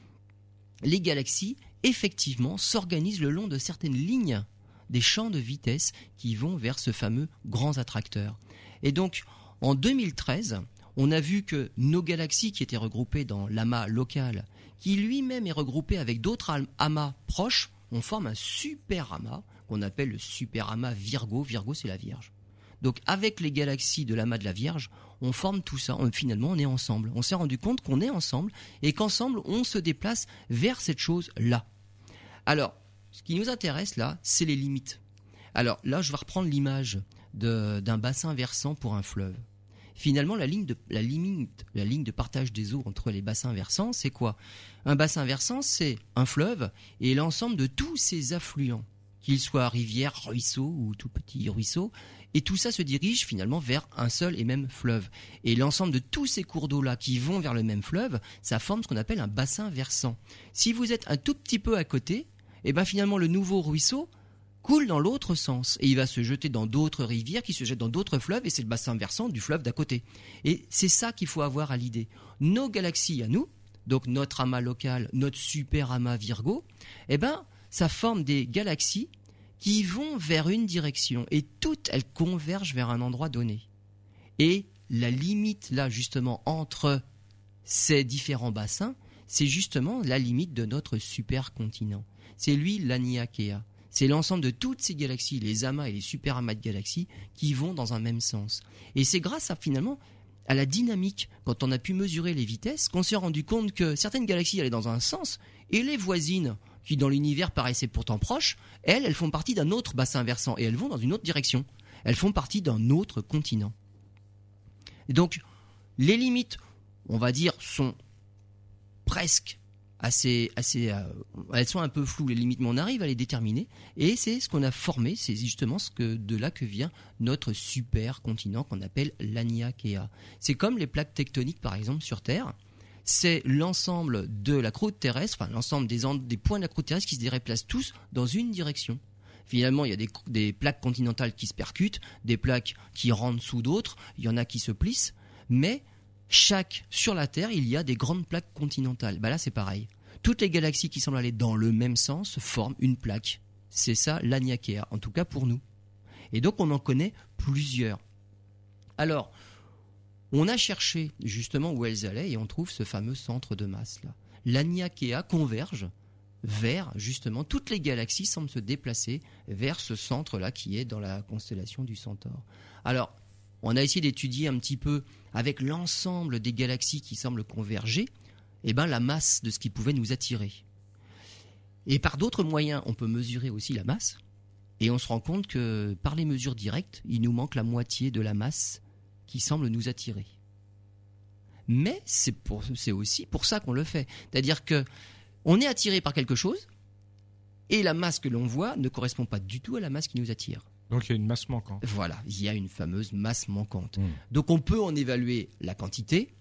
les galaxies, effectivement, s'organisent le long de certaines lignes des champs de vitesse qui vont vers ce fameux grand attracteur. Et donc, En 2013, on a vu que nos galaxies qui étaient regroupées dans l'amas local, qui lui-même est regroupé avec d'autres amas proches, on forme un super amas qu'on appelle le super amas Virgo. Virgo, c'est la Vierge. Donc avec les galaxies de l'amas de la Vierge, on forme tout ça. finalement, on est ensemble. On s'est rendu compte qu'on est ensemble et qu'ensemble, on se déplace vers cette chose-là. Alors, ce qui nous intéresse là, c'est les limites. Alors là, je vais reprendre l'image d'un bassin versant pour un fleuve. Finalement, la ligne, de, la, limite, la ligne de partage des eaux entre les bassins versants, c'est quoi? Un bassin versant, c'est un fleuve et l'ensemble de tous ses affluents, qu'ils soient rivières, ruisseaux ou tout petits ruisseaux, et tout ça se dirige finalement vers un seul et même fleuve. Et l'ensemble de tous ces cours d'eau-là qui vont vers le même fleuve, ça forme ce qu'on appelle un bassin versant. Si vous êtes un tout petit peu à côté, et eh ben finalement le nouveau ruisseau coule dans l'autre sens et il va se jeter dans d'autres rivières qui se jettent dans d'autres fleuves et c'est le bassin versant du fleuve d'à côté. Et c'est ça qu'il faut avoir à l'idée. Nos galaxies à nous, donc notre amas local, notre super amas Virgo, eh ben ça forme des galaxies qui vont vers une direction et toutes elles convergent vers un endroit donné. Et la limite là justement entre ces différents bassins, c'est justement la limite de notre supercontinent. C'est lui l'Aniakea. C'est l'ensemble de toutes ces galaxies, les amas et les super amas de galaxies, qui vont dans un même sens. Et c'est grâce à finalement à la dynamique, quand on a pu mesurer les vitesses, qu'on s'est rendu compte que certaines galaxies allaient dans un sens et les voisines, qui dans l'univers paraissaient pourtant proches, elles, elles font partie d'un autre bassin versant et elles vont dans une autre direction. Elles font partie d'un autre continent. Donc, les limites, on va dire, sont presque assez, assez, euh, elles sont un peu floues les limites, mais on arrive à les déterminer. Et c'est ce qu'on a formé, c'est justement ce que de là que vient notre super continent qu'on appelle l'Aniakea. C'est comme les plaques tectoniques par exemple sur Terre. C'est l'ensemble de la croûte terrestre, enfin l'ensemble des, des points de la croûte terrestre qui se déplacent tous dans une direction. Finalement, il y a des, des plaques continentales qui se percutent, des plaques qui rentrent sous d'autres, il y en a qui se plissent, mais chaque sur la Terre, il y a des grandes plaques continentales. Bah là, c'est pareil. Toutes les galaxies qui semblent aller dans le même sens forment une plaque. C'est ça l'Aniakea, en tout cas pour nous. Et donc on en connaît plusieurs. Alors, on a cherché justement où elles allaient et on trouve ce fameux centre de masse là. L'Aniakea converge vers justement toutes les galaxies semblent se déplacer vers ce centre là qui est dans la constellation du Centaure. Alors, on a essayé d'étudier un petit peu avec l'ensemble des galaxies qui semblent converger, eh ben, la masse de ce qui pouvait nous attirer. Et par d'autres moyens, on peut mesurer aussi la masse, et on se rend compte que par les mesures directes, il nous manque la moitié de la masse qui semble nous attirer. Mais c'est, aussi pour ça qu'on le fait. C'est-à-dire que on est attiré par quelque chose, et la masse que l'on voit ne correspond pas du tout à la masse qui nous attire. Donc il y a une masse manquante. Voilà, il y a une fameuse masse manquante. Hmm. Donc on peut en évaluer la quantité,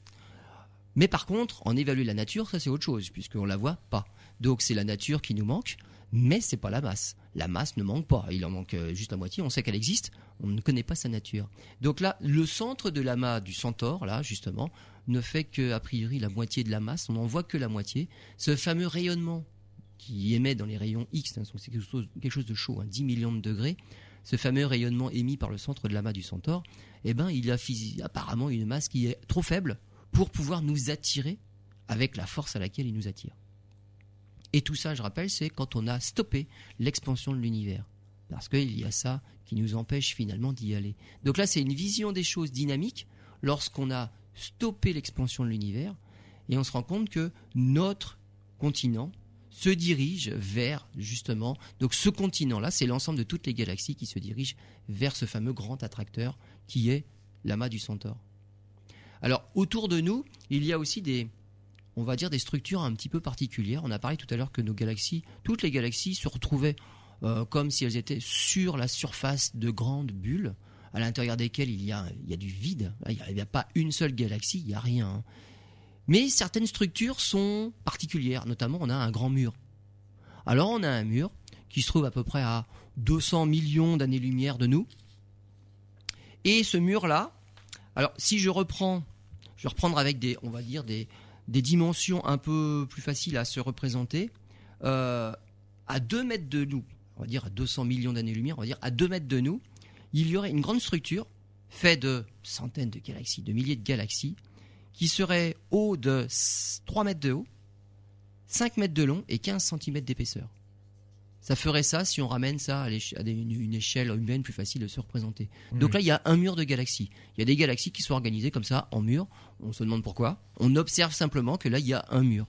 mais par contre, en évaluer la nature, ça c'est autre chose, puisqu'on la voit pas. Donc c'est la nature qui nous manque, mais c'est pas la masse. La masse ne manque pas, il en manque euh, juste la moitié, on sait qu'elle existe, on ne connaît pas sa nature. Donc là, le centre de l'amas du centaure, là, justement, ne fait que, a priori, la moitié de la masse, on n'en voit que la moitié. Ce fameux rayonnement qui émet dans les rayons X, hein, c'est quelque chose, de chaud, 10 hein, millions de degrés, ce fameux rayonnement émis par le centre de l'amas du Centaure, eh ben, il a apparemment une masse qui est trop faible pour pouvoir nous attirer avec la force à laquelle il nous attire. Et tout ça, je rappelle, c'est quand on a stoppé l'expansion de l'univers. Parce qu'il y a ça qui nous empêche finalement d'y aller. Donc là, c'est une vision des choses dynamiques lorsqu'on a stoppé l'expansion de l'univers et on se rend compte que notre continent, se dirige vers justement donc ce continent-là, c'est l'ensemble de toutes les galaxies qui se dirigent vers ce fameux grand attracteur qui est l'amas du Centaure. Alors autour de nous, il y a aussi des on va dire des structures un petit peu particulières. On a parlé tout à l'heure que nos galaxies, toutes les galaxies se retrouvaient euh, comme si elles étaient sur la surface de grandes bulles à l'intérieur desquelles il y a, du vide. Il n'y a, pas une seule galaxie, il n'y a rien. Hein. Mais certaines structures sont particulières, notamment on a un grand mur. Alors on a un mur qui se trouve à peu près à 200 millions d'années-lumière de nous. Et ce mur-là, alors si je reprends, je vais reprendre avec des, on va dire des, des dimensions un peu plus faciles à se représenter, euh, à 2 mètres de nous, on va dire à 200 millions d'années-lumière, on va dire à 2 mètres de nous, il y aurait une grande structure fait de centaines de galaxies, de milliers de galaxies, qui serait haut de 3 mètres de haut, 5 mètres de long et 15 cm d'épaisseur. Ça ferait ça si on ramène ça à, une, échelle humaine plus facile de se représenter. Mmh. Donc là, il y a un mur de galaxies. Il y a des galaxies qui sont organisées comme ça, en mur. On se demande pourquoi. On observe simplement que là, il y a un mur.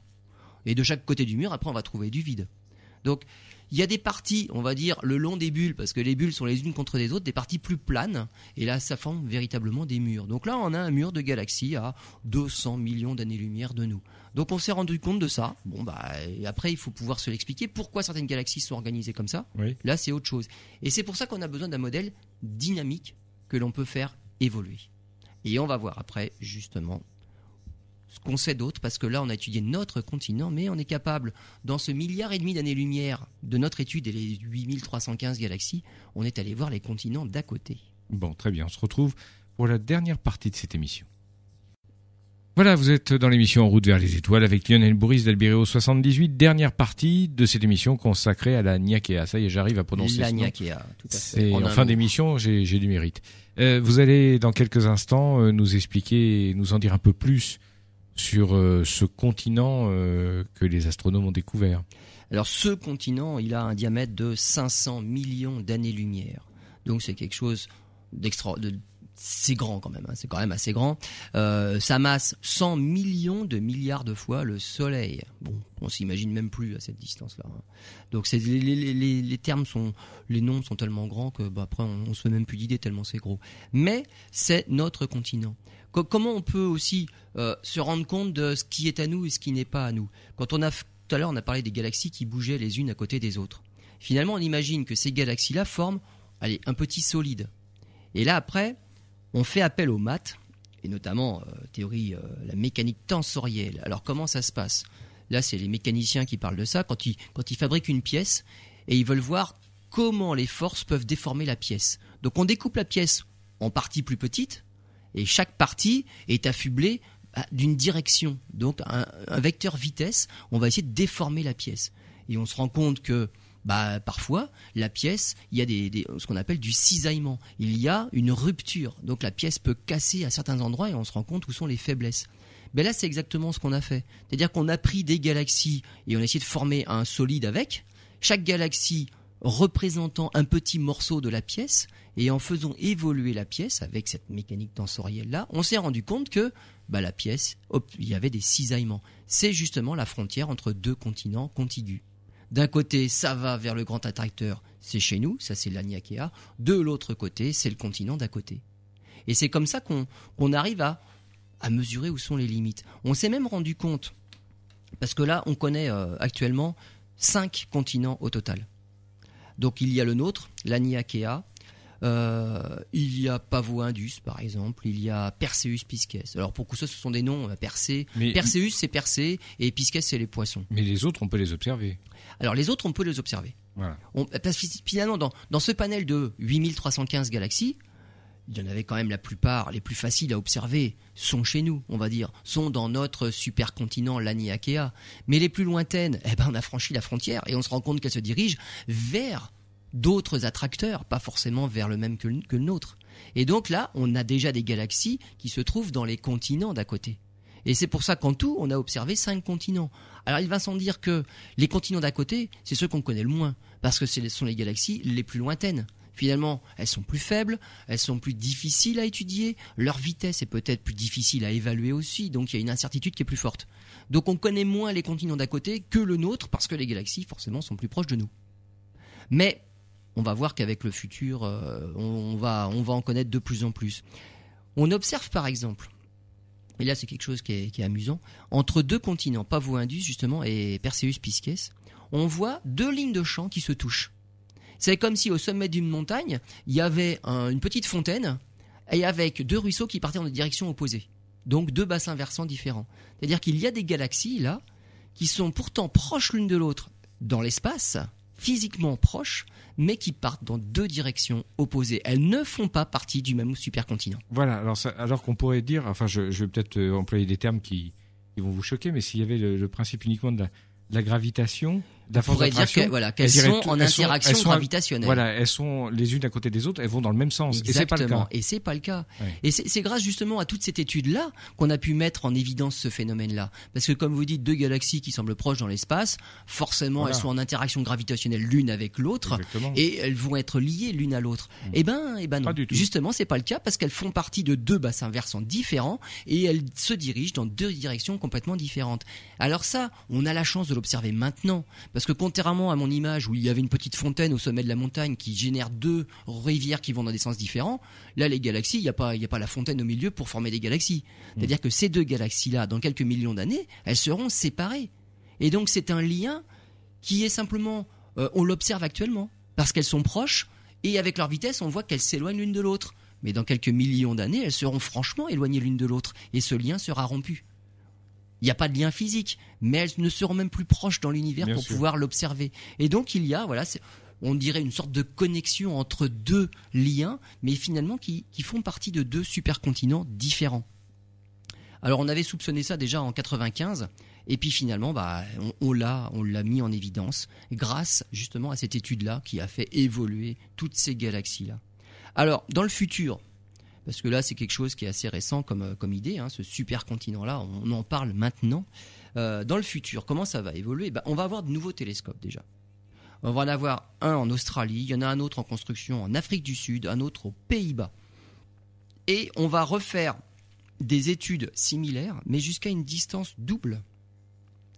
Et de chaque côté du mur, après, on va trouver du vide. Donc, il y a des parties, on va dire, le long des bulles, parce que les bulles sont les unes contre les autres, des parties plus planes, et là, ça forme véritablement des murs. Donc là, on a un mur de galaxies à 200 millions d'années-lumière de nous. Donc on s'est rendu compte de ça. Bon, bah, après, il faut pouvoir se l'expliquer. Pourquoi certaines galaxies sont organisées comme ça? Là, c'est autre chose. Et c'est pour ça qu'on a besoin d'un modèle dynamique que l'on peut faire évoluer. Et on va voir après, justement, ce qu'on sait d'autre, parce que là, on a étudié notre continent, mais on est capable, dans ce milliard et demi d'années-lumière de notre étude et les 8315 galaxies, on est allé voir les continents d'à côté. Bon, très bien. On se retrouve pour la dernière partie de cette émission. Voilà, vous êtes dans l'émission En route vers les étoiles avec Lionel Bourris d'Albireo 78, dernière partie de cette émission consacrée à la Niakea. Ça y est, j'arrive à prononcer la ce Niakea, tout à fait. En, fin d'émission, j'ai du mérite. Euh, vous allez dans quelques instants euh, nous expliquer, nous en dire un peu plus sur euh, ce continent que les astronomes ont découvert. Alors ce continent, il a un diamètre de 500 millions d'années-lumière. Donc c'est quelque chose d'extra... C'est grand quand même, hein. c'est quand même assez grand. Euh, sa masse 100 millions de milliards de fois le Soleil. Bon, on s'imagine même plus à cette distance-là. Hein. Donc les, termes sont, les noms sont tellement grands que bah, après on, on se fait même plus d'idée tellement c'est gros. Mais c'est notre continent comment on peut aussi euh, se rendre compte de ce qui est à nous et ce qui n'est pas à nous? Quand on a tout à l'heure on a parlé des galaxies qui bougeaient les unes à côté des autres. Finalement, on imagine que ces galaxies-là forment allez, un petit solide. Et là après, on fait appel aux maths et notamment euh, théorie euh, la mécanique tensorielle. Alors comment ça se passe? Là, c'est les mécaniciens qui parlent de ça quand ils quand ils fabriquent une pièce et ils veulent voir comment les forces peuvent déformer la pièce. Donc on découpe la pièce en parties plus petites et chaque partie est affublée bah, d'une direction, donc un, vecteur vitesse. On va essayer de déformer la pièce. Et on se rend compte que bah, parfois, la pièce, il y a des, ce qu'on appelle du cisaillement. Il y a une rupture. Donc la pièce peut casser à certains endroits et on se rend compte où sont les faiblesses. Mais là, c'est exactement ce qu'on a fait. C'est-à-dire qu'on a pris des galaxies et on a essayé de former un solide avec. Chaque galaxie représentant un petit morceau de la pièce et en faisant évoluer la pièce avec cette mécanique tensorielle là, on s'est rendu compte que bah, la pièce, il y avait des cisaillements. C'est justement la frontière entre deux continents contigus. D'un côté, ça va vers le grand attracteur, c'est chez nous, ça c'est l'Aniakea. De l'autre côté, c'est le continent d'à côté. Et c'est comme ça qu'on arrive à, à mesurer où sont les limites. On s'est même rendu compte, parce que là, on connaît euh, actuellement cinq continents au total. Donc il y a le nôtre, l'Aniakea, euh, il y a Pavo Indus, par exemple. Il y a Perseus Pisces. Alors pour ça, ce sont des noms. Euh, Persé. Perseus, c'est Persée, et Pisces, c'est les poissons. Mais les autres, on peut les observer. Alors les autres, on peut les observer. Voilà. parce que finalement, dans, dans ce panel de 8315 galaxies, il y en avait quand même la plupart, les plus faciles à observer, sont chez nous, on va dire, sont dans notre supercontinent, l'Aniakea. Mais les plus lointaines, eh ben, on a franchi la frontière et on se rend compte qu'elles se dirigent vers d'autres attracteurs, pas forcément vers le même que le, que le nôtre. Et donc là, on a déjà des galaxies qui se trouvent dans les continents d'à côté. Et c'est pour ça qu'en tout, on a observé cinq continents. Alors il va sans dire que les continents d'à côté, c'est ceux qu'on connaît le moins, parce que ce sont les galaxies les plus lointaines. Finalement, elles sont plus faibles, elles sont plus difficiles à étudier, leur vitesse est peut-être plus difficile à évaluer aussi, donc il y a une incertitude qui est plus forte. Donc on connaît moins les continents d'à côté que le nôtre, parce que les galaxies forcément sont plus proches de nous. Mais on va voir qu'avec le futur, euh, on, va, on va en connaître de plus en plus. On observe par exemple, et là c'est quelque chose qui est, amusant, entre deux continents, Pavo-Indus justement et Perseus-Pisces, on voit deux lignes de champ qui se touchent. C'est comme si au sommet d'une montagne, il y avait une petite fontaine et avec deux ruisseaux qui partaient en direction opposée. Donc deux bassins versants différents. C'est-à-dire qu'il y a des galaxies là qui sont pourtant proches l'une de l'autre dans l'espace, physiquement proches, mais qui partent dans deux directions opposées. Elles ne font pas partie du même supercontinent. Voilà, alors, qu'on pourrait dire, enfin je, vais peut-être euh, employer des termes qui, vont vous choquer, mais s'il y avait le, principe uniquement de la gravitation, la force pourrait dire que, voilà, qu'elles sont en elles interaction sont- gravitationnelle. Voilà, elles sont les unes à côté des autres, elles vont dans le même sens. Exactement. Et c'est pas le cas. Et c'est grâce justement à toute cette étude-là qu'on a pu mettre en évidence ce phénomène-là. Parce que comme vous dites, deux galaxies qui semblent proches dans l'espace, forcément Voilà. elles sont en interaction gravitationnelle l'une avec l'autre. Exactement. Et elles vont être liées l'une à l'autre. Eh ben, eh ben non. Pas du tout. Justement, c'est pas le cas parce qu'elles font partie de deux bassins versants différents et elles se dirigent dans deux directions complètement différentes. Alors ça, on a la chance de l'observer maintenant parce que contrairement à mon image où il y avait une petite fontaine au sommet de la montagne qui génère deux rivières qui vont dans des sens différents, là les galaxies, il n'y a pas y a pas la fontaine au milieu pour former des galaxies. C'est-à-dire que ces deux galaxies-là, dans quelques millions d'années, elles seront séparées. Et donc c'est un lien qui est simplement, euh, on l'observe actuellement, parce qu'elles sont proches, et avec leur vitesse, on voit qu'elles s'éloignent l'une de l'autre. Mais dans quelques millions d'années, elles seront franchement éloignées l'une de l'autre, et ce lien sera rompu. Il n'y a pas de lien physique, mais elles ne seront même plus proches dans l'univers pour sûr. pouvoir l'observer. Et donc il y a, voilà, on dirait une sorte de connexion entre deux liens, mais finalement qui, qui font partie de deux supercontinents différents. Alors on avait soupçonné ça déjà en 95, et puis finalement, bah, on, on l'a, on l'a mis en évidence grâce justement à cette étude-là qui a fait évoluer toutes ces galaxies-là. Alors dans le futur, parce que là c'est quelque chose qui est assez récent comme, euh, idée, hein, ce supercontinent-là, on en parle maintenant. Euh, dans le futur, comment ça va évoluer? Bah, On va avoir de nouveaux télescopes déjà. On va en avoir un en Australie, il y en a un autre en construction en Afrique du Sud, un autre aux Pays-Bas. Et on va refaire des études similaires, mais jusqu'à une distance double,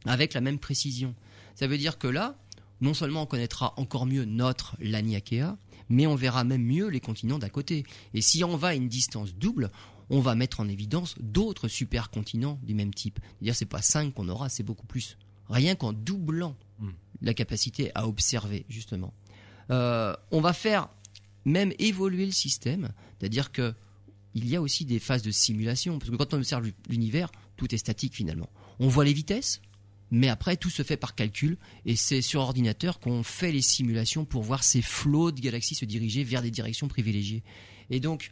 avec la même précision. Ça veut dire que là, non seulement on connaîtra encore mieux notre Laniakea, mais on verra même mieux les continents d'à côté. Et si on va à une distance double, on va mettre en évidence d'autres supercontinents du même type. C'est-à-dire c'est pas 5 qu'on aura, c'est beaucoup plus. Rien qu'en doublant Hmm. la capacité à observer, justement. Euh, on va faire même évoluer le système, c'est-à-dire que il y a aussi des phases de simulation, parce que quand on observe l'univers, tout est statique finalement. On voit les vitesses, mais après tout se fait par calcul, et c'est sur ordinateur qu'on fait les simulations pour voir ces flots de galaxies se diriger vers des directions privilégiées. Et donc,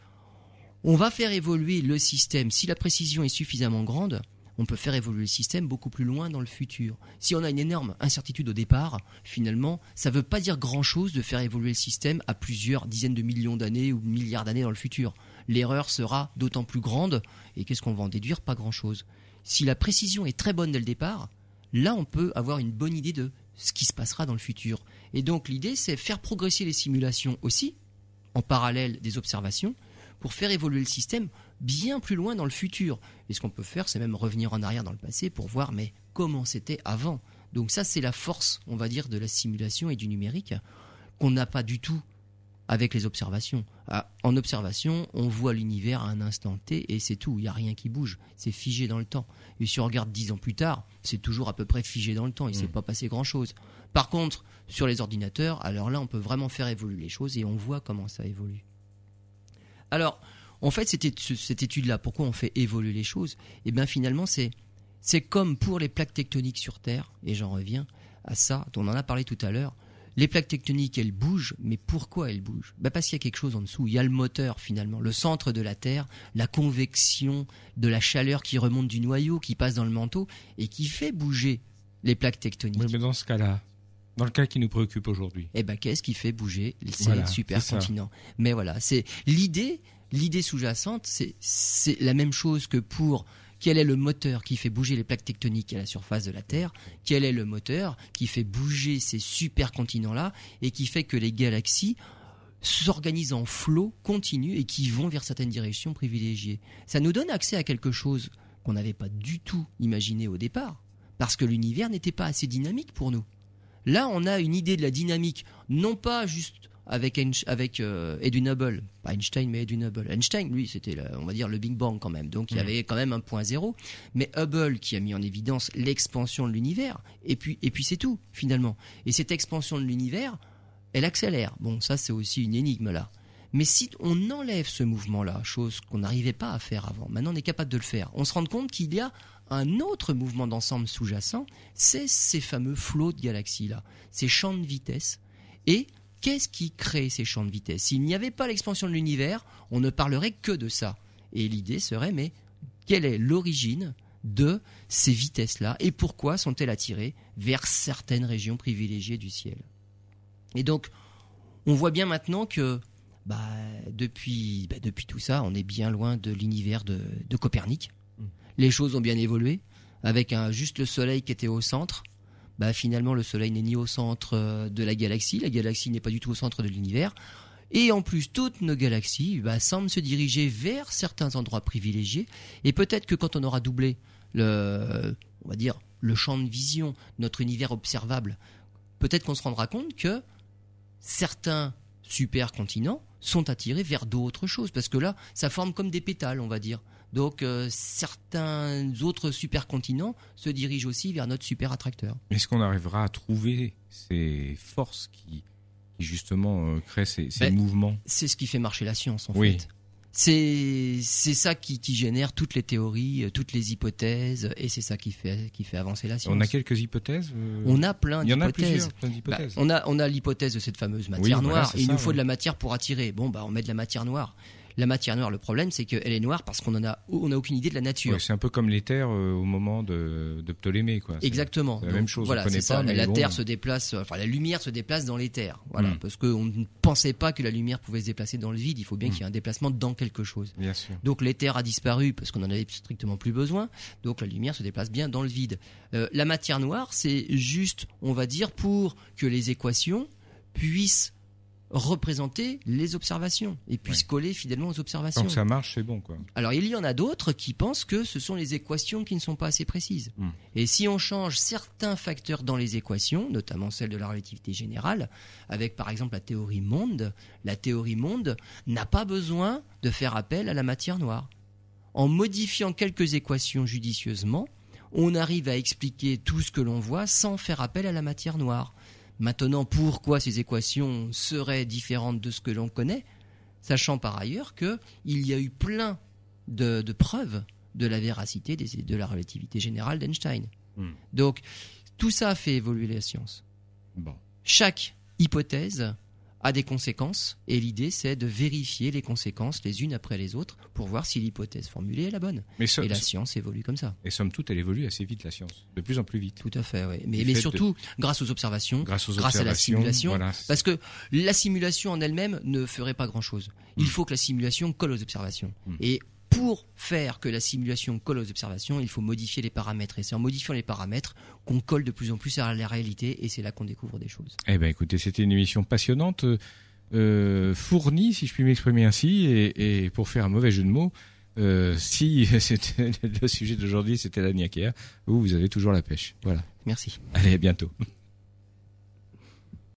on va faire évoluer le système. Si la précision est suffisamment grande, on peut faire évoluer le système beaucoup plus loin dans le futur. Si on a une énorme incertitude au départ, finalement, ça ne veut pas dire grand-chose de faire évoluer le système à plusieurs dizaines de millions d'années ou milliards d'années dans le futur. L'erreur sera d'autant plus grande, et qu'est-ce qu'on va en déduire? Pas grand-chose. Si la précision est très bonne dès le départ, là on peut avoir une bonne idée de ce qui se passera dans le futur. Et donc l'idée c'est faire progresser les simulations aussi, en parallèle des observations, pour faire évoluer le système bien plus loin dans le futur. Et ce qu'on peut faire, c'est même revenir en arrière dans le passé pour voir mais comment c'était avant. Donc ça, c'est la force, on va dire, de la simulation et du numérique qu'on n'a pas du tout avec les observations. Ah, En observation, on voit l'univers à un instant T et c'est tout. Il n'y a rien qui bouge. C'est figé dans le temps. Et si on regarde dix ans plus tard, c'est toujours à peu près figé dans le temps. Il ne s'est Mm. pas passé grand-chose. Par contre, sur les ordinateurs, alors là, on peut vraiment faire évoluer les choses et on voit comment ça évolue. Alors, en fait, cette, étu- cette étude-là, pourquoi on fait évoluer les choses? Eh bien, finalement, c'est c'est comme pour les plaques tectoniques sur Terre, et j'en reviens à ça, on en a parlé tout à l'heure. Les plaques tectoniques, elles bougent, mais pourquoi elles bougent? Ben Parce qu'il y a quelque chose en dessous. Il y a le moteur, finalement, le centre de la Terre, la convection de la chaleur qui remonte du noyau, qui passe dans le manteau, et qui fait bouger les plaques tectoniques. Oui, mais dans ce cas-là, dans le cas qui nous préoccupe aujourd'hui, Eh ben, qu'est-ce qui fait bouger? Ces Voilà, supercontinents Mais voilà, c'est l'idée, l'idée sous-jacente, c'est c'est la même chose que pour quel est le moteur qui fait bouger les plaques tectoniques à la surface de la Terre Quel est le moteur qui fait bouger ces supercontinents-là et qui fait que les galaxies s'organisent en flot continu et qui vont vers certaines directions privilégiées? Ça nous donne accès à quelque chose qu'on n'avait pas du tout imaginé au départ, parce que l'univers n'était pas assez dynamique pour nous. Là, on a une idée de la dynamique, non pas juste avec, avec euh, Edwin Hubble, pas Einstein, mais Edwin Hubble. Einstein, lui, c'était, on va dire, le Big Bang quand même, donc il y Mhm. avait quand même un point zéro. Mais Hubble qui a mis en évidence l'expansion de l'univers, et puis, et puis c'est tout, finalement. Et cette expansion de l'univers, elle accélère. Bon, ça, c'est aussi une énigme là. Mais si on enlève ce mouvement-là, chose qu'on n'arrivait pas à faire avant, maintenant on est capable de le faire, on se rend compte qu'il y a un autre mouvement d'ensemble sous-jacent, c'est ces fameux flots de galaxies-là, ces champs de vitesse. Et qu'est-ce qui crée ces champs de vitesse? S'il n'y avait pas l'expansion de l'univers, on ne parlerait que de ça. Et l'idée serait, mais quelle est l'origine de ces vitesses-là? Et pourquoi sont-elles attirées vers certaines régions privilégiées du ciel? Et donc, on voit bien maintenant que bah, depuis, bah, depuis tout ça, on est bien loin de l'univers de, de Copernic. Mm. Les choses ont bien évolué, avec un, juste le Soleil qui était au centre. Bah, finalement, le Soleil n'est ni au centre euh, de la galaxie, la galaxie n'est pas du tout au centre de l'univers. Et en plus, toutes nos galaxies bah, semblent se diriger vers certains endroits privilégiés. Et peut-être que quand on aura doublé le, on va dire, le champ de vision, notre univers observable, peut-être qu'on se rendra compte que certains supercontinents sont attirés vers d'autres choses. Parce que là, ça forme comme des pétales, on va dire. Donc euh, certains autres supercontinents se dirigent aussi vers notre super attracteur. Est-ce qu'on arrivera à trouver ces forces qui, qui justement euh, créent ces, ces Ben, mouvements? C'est ce qui fait marcher la science en Oui. fait. C'est c'est ça qui, qui génère toutes les théories, euh, toutes les hypothèses, et c'est ça qui fait qui fait avancer la science. On a quelques hypothèses euh, On a plein Il y en a d'hypothèses. Bah, on a on a l'hypothèse de cette fameuse matière Oui, voilà, noire. il ça, nous faut de la matière pour attirer. Bon bah on met de la matière noire. La matière noire, le problème c'est qu'elle est noire parce qu'on en a on a aucune idée de la nature. Ouais, c'est un peu comme l'éther euh, au moment de, de Ptolémée, quoi. Exactement. la même chose, Voilà, c'est ça. pas, la bon. Terre se déplace, euh, enfin la lumière se déplace dans l'éther. Voilà, Mm. parce qu'on ne pensait pas que la lumière pouvait se déplacer dans le vide. Il faut bien Mm. qu'il y ait un déplacement dans quelque chose. Bien sûr. Donc l'éther a disparu parce qu'on en avait strictement plus besoin. Donc la lumière se déplace bien dans le vide. Euh, la matière noire, c'est juste, on va dire, pour que les équations puissent représenter les observations et puissent Ouais. coller fidèlement aux observations. Ça marche, c'est bon, quoi. Alors il y en a d'autres qui pensent que ce sont les équations qui ne sont pas assez précises. Hmm. Et si on change certains facteurs dans les équations, notamment celle de la relativité générale, avec par exemple la théorie monde, la théorie monde n'a pas besoin de faire appel à la matière noire. En modifiant quelques équations judicieusement, on arrive à expliquer tout ce que l'on voit sans faire appel à la matière noire. Maintenant, pourquoi ces équations seraient différentes de ce que l'on connaît sachant par ailleurs qu'il y a eu plein de, de preuves de la véracité des- de la relativité générale d'Einstein. Hmm. Donc, tout ça fait évoluer la science. Bon. Chaque hypothèse a des conséquences, et l'idée c'est de vérifier les conséquences les unes après les autres pour voir si l'hypothèse formulée est la bonne. Mais, so- Et la science évolue comme ça. et somme toute, elle évolue assez vite, la science. De plus en plus vite. Tout à fait, oui. Mais, surtout, grâce aux observations, Grâce aux Grâce à la simulation, voilà. Parce que la simulation en elle-même ne ferait pas grand-chose. Il Mm. faut que la simulation colle aux observations. Mm. Et pour faire que la simulation colle aux observations, il faut modifier les paramètres. Et c'est en modifiant les paramètres qu'on colle de plus en plus à la réalité. Et c'est là qu'on découvre des choses. Eh ben, écoutez, c'était une émission passionnante, euh, fournie, si je puis m'exprimer ainsi, et, et pour faire un mauvais jeu de mots, euh, si *laughs* c'était le sujet d'aujourd'hui, c'était la niaquère, vous, vous avez toujours la pêche. Voilà. Merci. Allez, à bientôt.